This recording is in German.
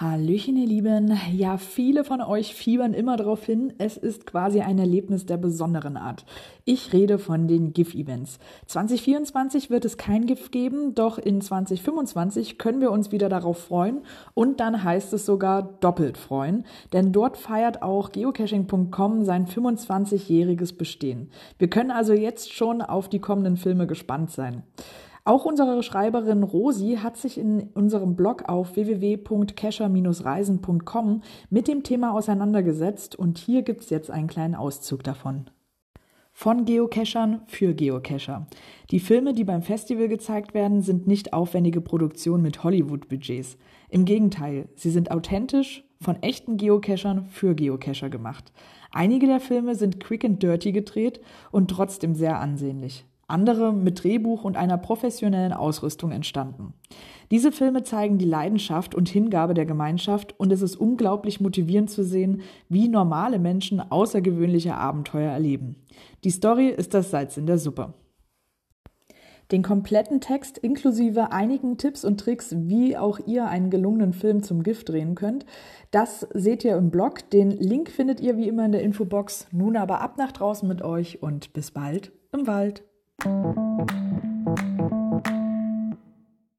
Hallöchen, ihr Lieben. Ja, viele von euch fiebern immer darauf hin, es ist quasi ein Erlebnis der besonderen Art. Ich rede von den GIF-Events. 2024 wird es kein GIF geben, doch in 2025 können wir uns wieder darauf freuen und dann heißt es sogar doppelt freuen, denn dort feiert auch geocaching.com sein 25-jähriges Bestehen. Wir können also jetzt schon auf die kommenden Filme gespannt sein. Auch unsere Schreiberin Rosi hat sich in unserem Blog auf www.kescher-reisen.com mit dem Thema auseinandergesetzt und hier gibt es jetzt einen kleinen Auszug davon. Von Geocachern für Geocacher. Die Filme, die beim Festival gezeigt werden, sind nicht aufwendige Produktionen mit Hollywood-Budgets. Im Gegenteil, sie sind authentisch, von echten Geocachern für Geocacher gemacht. Einige der Filme sind quick and dirty gedreht und trotzdem sehr ansehnlich andere mit Drehbuch und einer professionellen Ausrüstung entstanden. Diese Filme zeigen die Leidenschaft und Hingabe der Gemeinschaft und es ist unglaublich motivierend zu sehen, wie normale Menschen außergewöhnliche Abenteuer erleben. Die Story ist das Salz in der Suppe. Den kompletten Text inklusive einigen Tipps und Tricks, wie auch ihr einen gelungenen Film zum Gift drehen könnt, das seht ihr im Blog. Den Link findet ihr wie immer in der Infobox. Nun aber ab nach draußen mit euch und bis bald im Wald. Thank you.